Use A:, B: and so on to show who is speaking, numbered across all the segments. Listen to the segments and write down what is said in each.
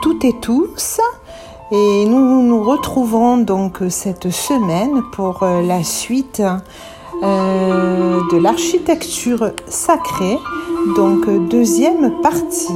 A: Toutes et tous et nous nous retrouvons donc cette semaine pour euh, la suite euh, de l'architecture sacrée, donc deuxième partie.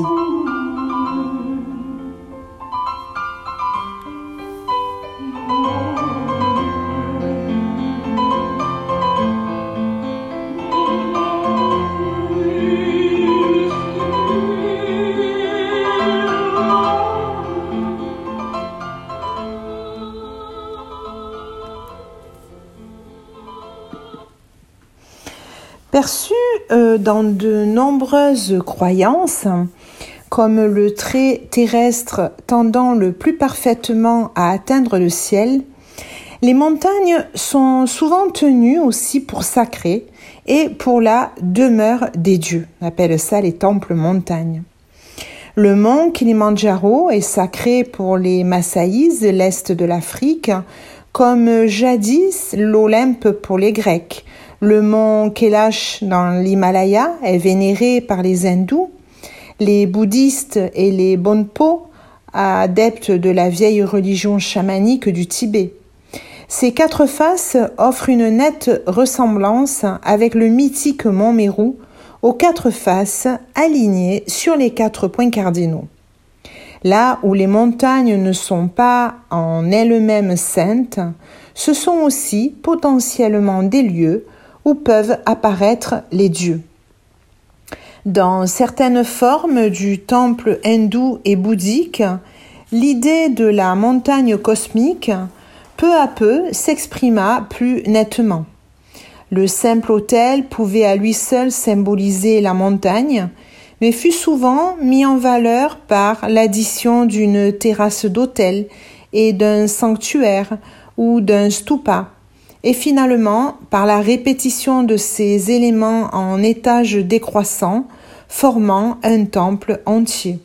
A: Perçu euh, dans de nombreuses croyances, comme le trait terrestre tendant le plus parfaitement à atteindre le ciel, les montagnes sont souvent tenues aussi pour sacrées et pour la demeure des dieux. On appelle ça les temples montagnes. Le mont Kilimandjaro est sacré pour les Massaïs, l'est de l'Afrique, comme jadis l'Olympe pour les Grecs, le mont Kailash dans l'Himalaya est vénéré par les hindous, les bouddhistes et les bonpo, adeptes de la vieille religion chamanique du Tibet. Ces quatre faces offrent une nette ressemblance avec le mythique mont Meru, aux quatre faces alignées sur les quatre points cardinaux. Là où les montagnes ne sont pas en elles-mêmes saintes, ce sont aussi potentiellement des lieux où peuvent apparaître les dieux. Dans certaines formes du temple hindou et bouddhique, l'idée de la montagne cosmique peu à peu s'exprima plus nettement. Le simple autel pouvait à lui seul symboliser la montagne, mais fut souvent mis en valeur par l'addition d'une terrasse d'autel et d'un sanctuaire ou d'un stupa et finalement par la répétition de ces éléments en étages décroissants, formant un temple entier.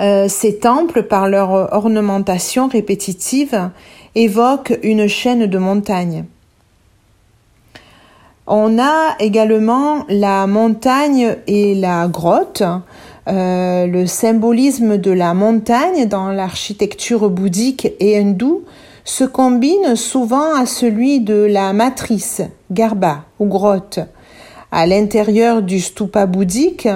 A: Euh, ces temples, par leur ornementation répétitive, évoquent une chaîne de montagnes. On a également la montagne et la grotte, euh, le symbolisme de la montagne dans l'architecture bouddhique et hindoue se combine souvent à celui de la matrice, garba ou grotte. À l'intérieur du stupa bouddhique,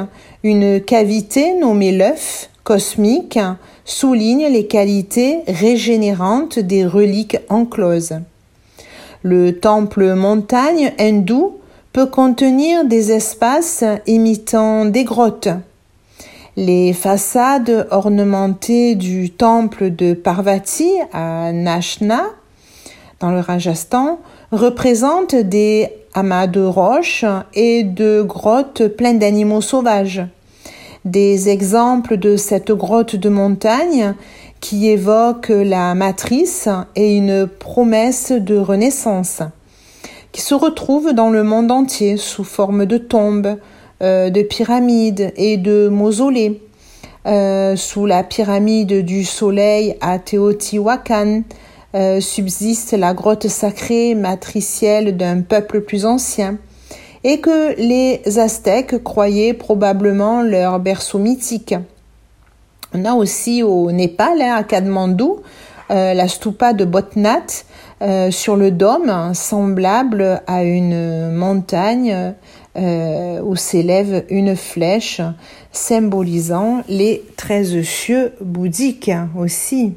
A: une cavité nommée l'œuf cosmique souligne les qualités régénérantes des reliques encloses. Le temple montagne hindou peut contenir des espaces imitant des grottes, les façades ornementées du temple de Parvati à Nashna, dans le Rajasthan, représentent des amas de roches et de grottes pleines d'animaux sauvages. Des exemples de cette grotte de montagne qui évoque la matrice et une promesse de renaissance, qui se retrouve dans le monde entier sous forme de tombes, euh, de pyramides et de mausolées. Euh, sous la pyramide du soleil à Teotihuacan euh, subsiste la grotte sacrée matricielle d'un peuple plus ancien et que les Aztèques croyaient probablement leur berceau mythique. On a aussi au Népal, hein, à Kadmandou, la stupa de Botnath sur le dôme, semblable à une montagne euh, où s'élève une flèche symbolisant les treize cieux bouddhiques aussi.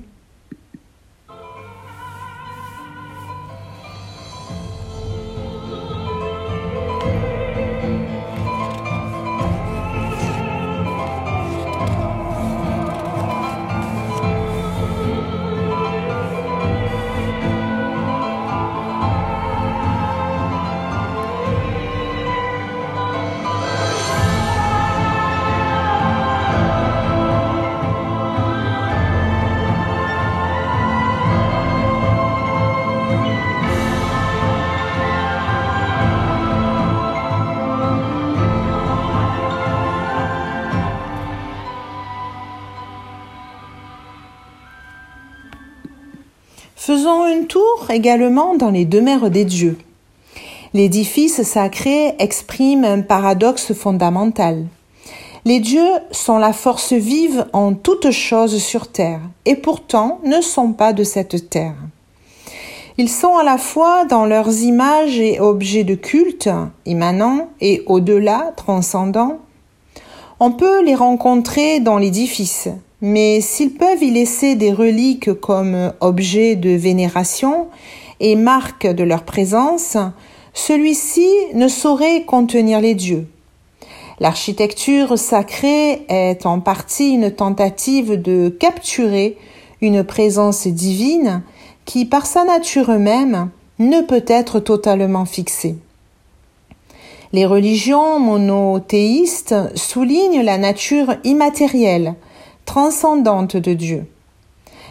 A: Faisons un tour également dans les demeures des dieux. L'édifice sacré exprime un paradoxe fondamental. Les dieux sont la force vive en toutes choses sur terre, et pourtant ne sont pas de cette terre. Ils sont à la fois dans leurs images et objets de culte, immanents et au-delà, transcendants. On peut les rencontrer dans l'édifice, mais s'ils peuvent y laisser des reliques comme objets de vénération et marques de leur présence, celui-ci ne saurait contenir les dieux. L'architecture sacrée est en partie une tentative de capturer une présence divine qui, par sa nature même, ne peut être totalement fixée. Les religions monothéistes soulignent la nature immatérielle, transcendante de Dieu.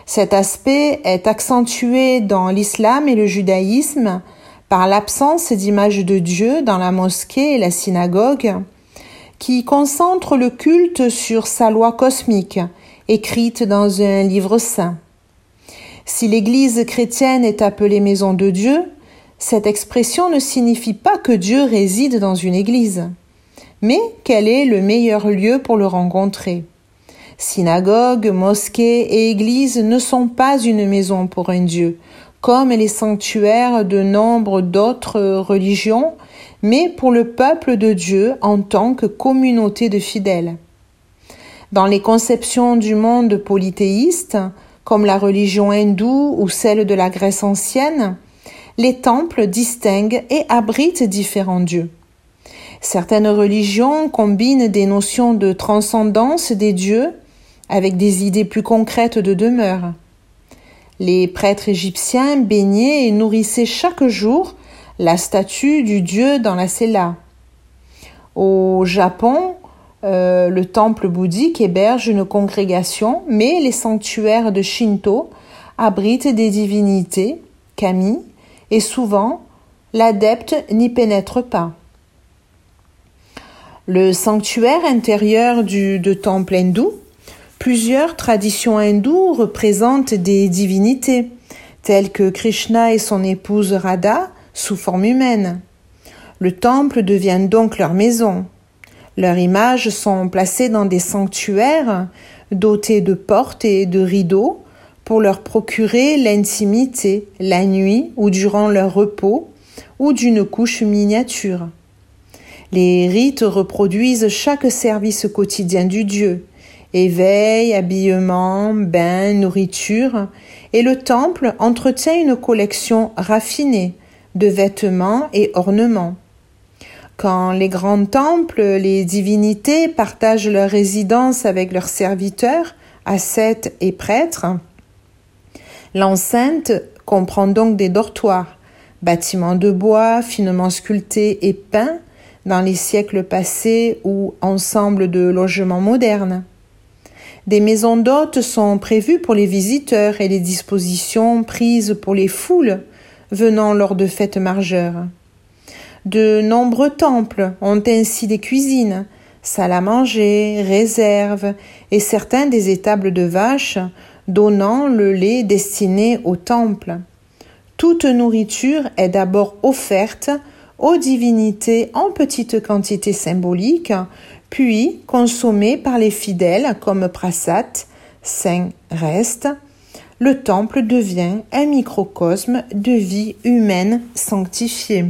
A: Cet aspect est accentué dans l'islam et le judaïsme par l'absence d'image de Dieu dans la mosquée et la synagogue, qui concentre le culte sur sa loi cosmique, écrite dans un livre saint. Si l'Église chrétienne est appelée maison de Dieu, cette expression ne signifie pas que Dieu réside dans une Église, mais quel est le meilleur lieu pour le rencontrer. Synagogue, mosquée et église ne sont pas une maison pour un Dieu, comme les sanctuaires de nombre d'autres religions, mais pour le peuple de Dieu en tant que communauté de fidèles. Dans les conceptions du monde polythéiste, comme la religion hindoue ou celle de la Grèce ancienne, les temples distinguent et abritent différents dieux. Certaines religions combinent des notions de transcendance des dieux avec des idées plus concrètes de demeure. Les prêtres égyptiens baignaient et nourrissaient chaque jour la statue du dieu dans la cella. Au Japon, euh, le temple bouddhique héberge une congrégation, mais les sanctuaires de Shinto abritent des divinités, kami, et souvent l'adepte n'y pénètre pas. Le sanctuaire intérieur du, temple hindou, plusieurs traditions hindoues représentent des divinités, telles que Krishna et son épouse Radha sous forme humaine. Le temple devient donc leur maison, leurs images sont placées dans des sanctuaires dotés de portes et de rideaux pour leur procurer l'intimité la nuit ou durant leur repos ou d'une couche miniature. Les rites reproduisent chaque service quotidien du Dieu, éveil, habillement, bain, nourriture, et le temple entretient une collection raffinée de vêtements et ornements. Quand les grands temples, les divinités partagent leur résidence avec leurs serviteurs, ascètes et prêtres, l'enceinte comprend donc des dortoirs, bâtiments de bois finement sculptés et peints dans les siècles passés ou ensemble de logements modernes. Des maisons d'hôtes sont prévues pour les visiteurs et les dispositions prises pour les foules venant lors de fêtes majeures. De nombreux temples ont ainsi des cuisines, salles à manger, réserves et certains des étables de vaches donnant le lait destiné au temple. Toute nourriture est d'abord offerte aux divinités en petite quantité symbolique, puis consommée par les fidèles comme prasat, saint reste. Le temple devient un microcosme de vie humaine sanctifiée.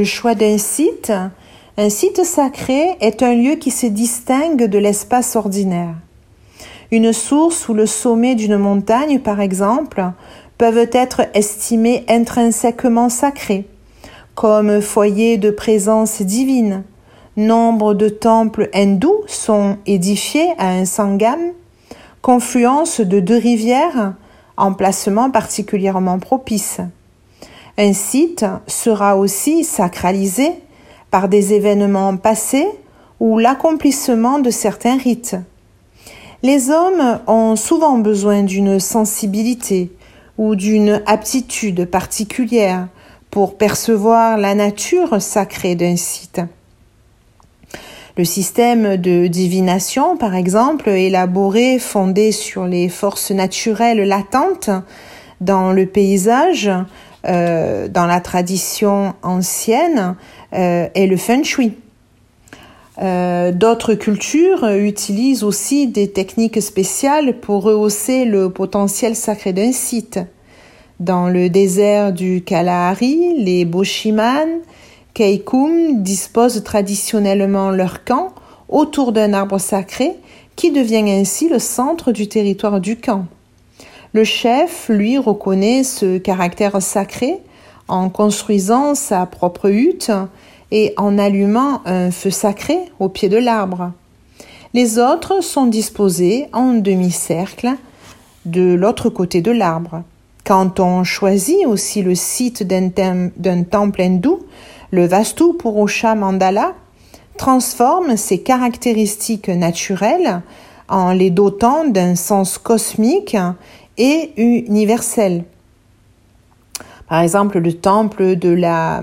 A: Le choix d'un site Un site sacré est un lieu qui se distingue de l'espace ordinaire. Une source ou le sommet d'une montagne, par exemple, peuvent être estimés intrinsèquement sacrés, comme foyer de présence divine. Nombre de temples hindous sont édifiés à un sangam, confluence de deux rivières, emplacement particulièrement propice. Un site sera aussi sacralisé par des événements passés ou l'accomplissement de certains rites. Les hommes ont souvent besoin d'une sensibilité ou d'une aptitude particulière pour percevoir la nature sacrée d'un site. Le système de divination, par exemple, élaboré, fondé sur les forces naturelles latentes dans le paysage, euh, dans la tradition ancienne, euh, est le feng shui. Euh, d'autres cultures utilisent aussi des techniques spéciales pour rehausser le potentiel sacré d'un site. Dans le désert du Kalahari, les Boshiman, Keikum disposent traditionnellement leur camp autour d'un arbre sacré qui devient ainsi le centre du territoire du camp. Le chef, lui, reconnaît ce caractère sacré en construisant sa propre hutte et en allumant un feu sacré au pied de l'arbre. Les autres sont disposés en demi-cercle de l'autre côté de l'arbre. Quand on choisit aussi le site d'un temple hindou, le Vastu Purusha Mandala transforme ses caractéristiques naturelles en les dotant d'un sens cosmique et universel. Par exemple, le temple de la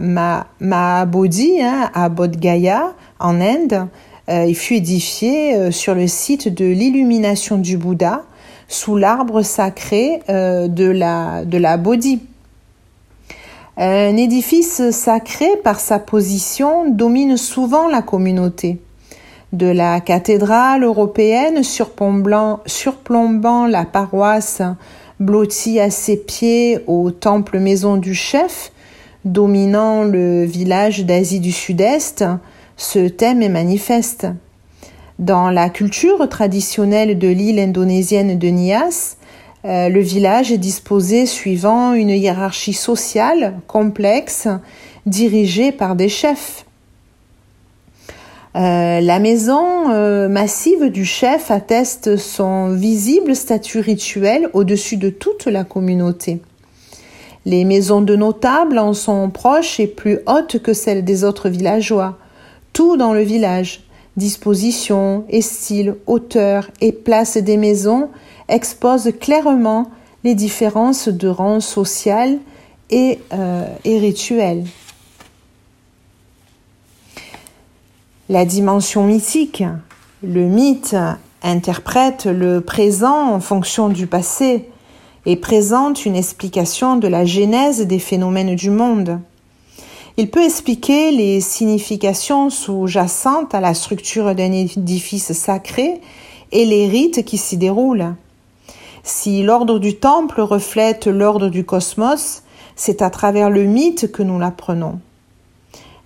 A: Mahabodhi hein, à Bodh Gaya en Inde, euh, il fut édifié euh, sur le site de l'illumination du Bouddha sous l'arbre sacré euh, de, la, de la Bodhi. Un édifice sacré, par sa position, domine souvent la communauté. De la cathédrale européenne surplombant, la paroisse blotti à ses pieds au temple maison du chef, dominant le village d'Asie du Sud-Est, ce thème est manifeste. Dans la culture traditionnelle de l'île indonésienne de Nias, euh, le village est disposé suivant une hiérarchie sociale complexe dirigée par des chefs. Euh, la maison euh, massive du chef atteste son visible statut rituel au-dessus de toute la communauté. Les maisons de notables en sont proches et plus hautes que celles des autres villageois. Tout dans le village, disposition et style, hauteur et place des maisons expose clairement les différences de rang social et, euh, et rituel. La dimension mythique. Le mythe interprète le présent en fonction du passé et présente une explication de la genèse des phénomènes du monde. Il peut expliquer les significations sous-jacentes à la structure d'un édifice sacré et les rites qui s'y déroulent. Si l'ordre du temple reflète l'ordre du cosmos, c'est à travers le mythe que nous l'apprenons.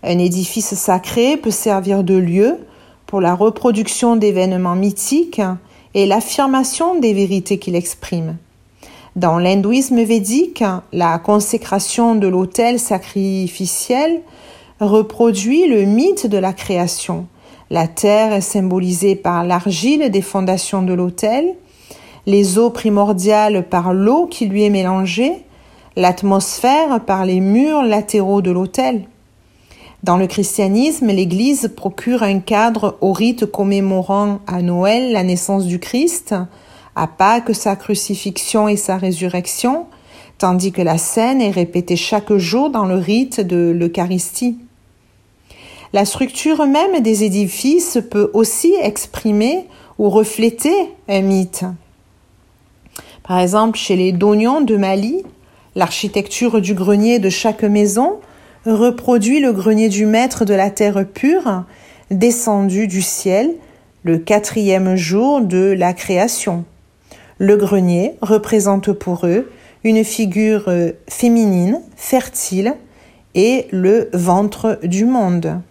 A: Un édifice sacré peut servir de lieu pour la reproduction d'événements mythiques et l'affirmation des vérités qu'il exprime. Dans l'hindouisme védique, la consécration de l'autel sacrificiel reproduit le mythe de la création. La terre est symbolisée par l'argile des fondations de l'autel, les eaux primordiales par l'eau qui lui est mélangée, l'atmosphère par les murs latéraux de l'autel. Dans le christianisme, l'Église procure un cadre au rite commémorant à Noël la naissance du Christ, à Pâques sa crucifixion et sa résurrection, tandis que la scène est répétée chaque jour dans le rite de l'Eucharistie. La structure même des édifices peut aussi exprimer ou refléter un mythe. Par exemple, chez les Donions de Mali, l'architecture du grenier de chaque maison reproduit le grenier du maître de la terre pure, descendu du ciel, le quatrième jour de la création. Le grenier représente pour eux une figure euh, féminine, fertile, et le ventre du monde.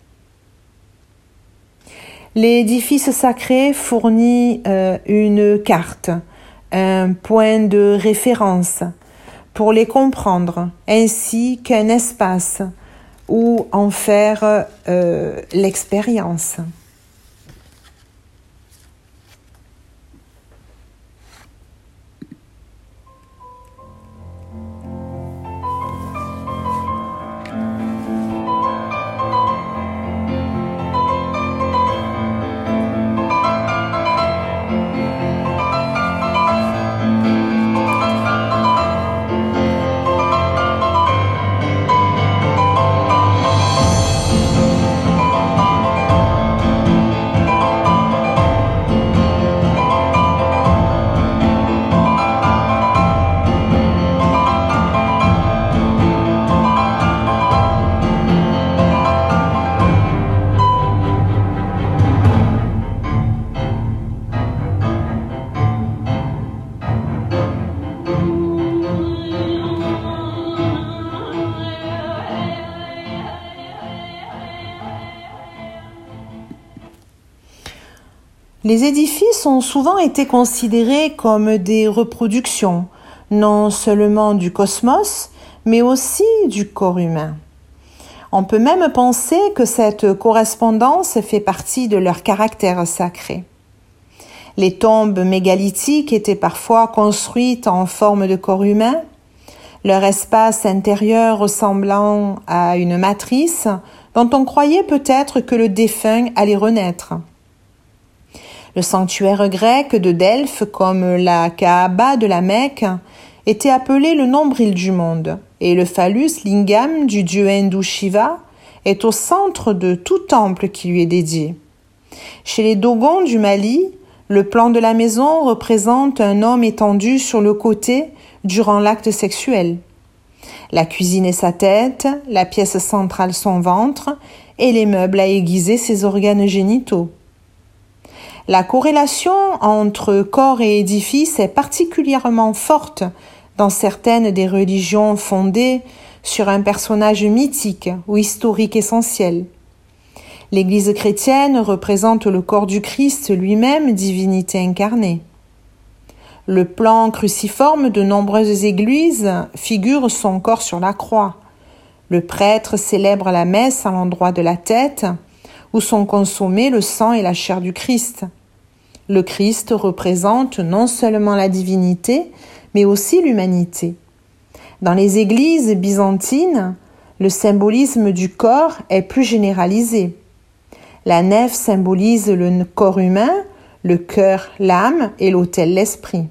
A: L'édifice sacré fournit euh, une carte, un point de référence pour les comprendre, ainsi qu'un espace où en faire euh, l'expérience. Les édifices ont souvent été considérés comme des reproductions, non seulement du cosmos, mais aussi du corps humain. On peut même penser que cette correspondance fait partie de leur caractère sacré. Les tombes mégalithiques étaient parfois construites en forme de corps humain, leur espace intérieur ressemblant à une matrice dont on croyait peut-être que le défunt allait renaître. Le sanctuaire grec de Delphes, comme la Kaaba de la Mecque, était appelé le nombril du monde, et le phallus lingam du dieu hindou Shiva est au centre de tout temple qui lui est dédié. Chez les Dogons du Mali, le plan de la maison représente un homme étendu sur le côté durant l'acte sexuel. La cuisine est sa tête, la pièce centrale son ventre, et les meubles à aiguiser ses organes génitaux. La corrélation entre corps et édifice est particulièrement forte dans certaines des religions fondées sur un personnage mythique ou historique essentiel. L'Église chrétienne représente le corps du Christ lui-même, divinité incarnée. Le plan cruciforme de nombreuses églises figure son corps sur la croix. Le prêtre célèbre la messe à l'endroit de la tête, où sont consommés le sang et la chair du Christ. Le Christ représente non seulement la divinité, mais aussi l'humanité. Dans les églises byzantines, le symbolisme du corps est plus généralisé. La nef symbolise le corps humain, le cœur l'âme et l'autel l'esprit.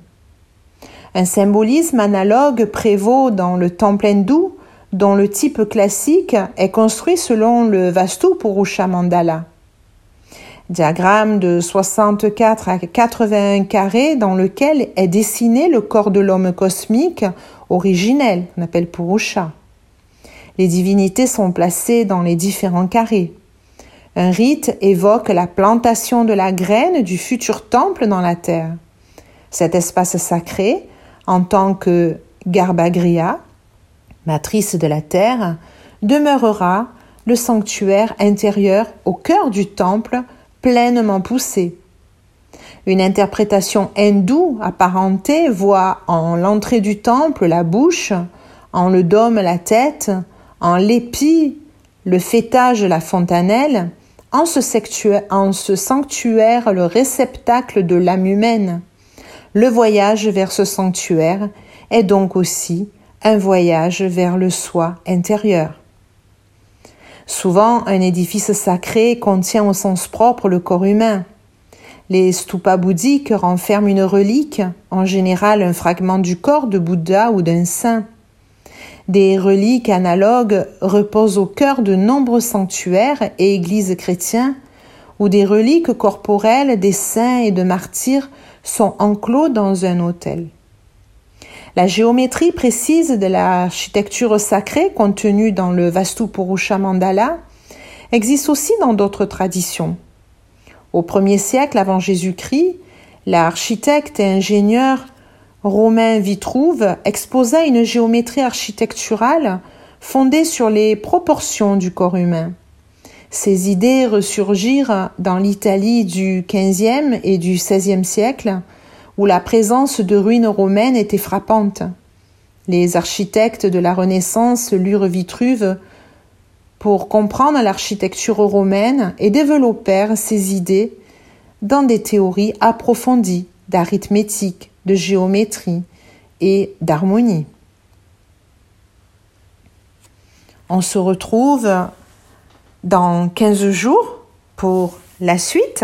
A: Un symbolisme analogue prévaut dans le temple hindou, dont le type classique est construit selon le Vastu Purusha Mandala diagramme de 64 à 81 carrés dans lequel est dessiné le corps de l'homme cosmique originel, qu'on appelle Purusha. Les divinités sont placées dans les différents carrés. Un rite évoque la plantation de la graine du futur temple dans la terre. Cet espace sacré, en tant que Garbhagriha, matrice de la terre, demeurera le sanctuaire intérieur au cœur du temple pleinement poussé. Une interprétation hindoue apparentée voit en l'entrée du temple la bouche, en le dôme la tête, en l'épi le fêtage la fontanelle, en ce sanctuaire le réceptacle de l'âme humaine. Le voyage vers ce sanctuaire est donc aussi un voyage vers le soi intérieur. Souvent, un édifice sacré contient au sens propre le corps humain. Les stupas bouddhiques renferment une relique, en général un fragment du corps de Bouddha ou d'un saint. Des reliques analogues reposent au cœur de nombreux sanctuaires et églises chrétiens, où des reliques corporelles des saints et de martyrs sont enclos dans un autel. La géométrie précise de l'architecture sacrée contenue dans le Vastu Purusha Mandala existe aussi dans d'autres traditions. Au premier siècle avant Jésus-Christ, l'architecte et ingénieur Romain Vitruve exposa une géométrie architecturale fondée sur les proportions du corps humain. Ces idées ressurgirent dans l'Italie du XVe et du XVIe siècle, où la présence de ruines romaines était frappante. Les architectes de la Renaissance lurent Vitruve pour comprendre l'architecture romaine et développèrent ces idées dans des théories approfondies d'arithmétique, de géométrie et d'harmonie. On se retrouve dans 15 jours pour la suite.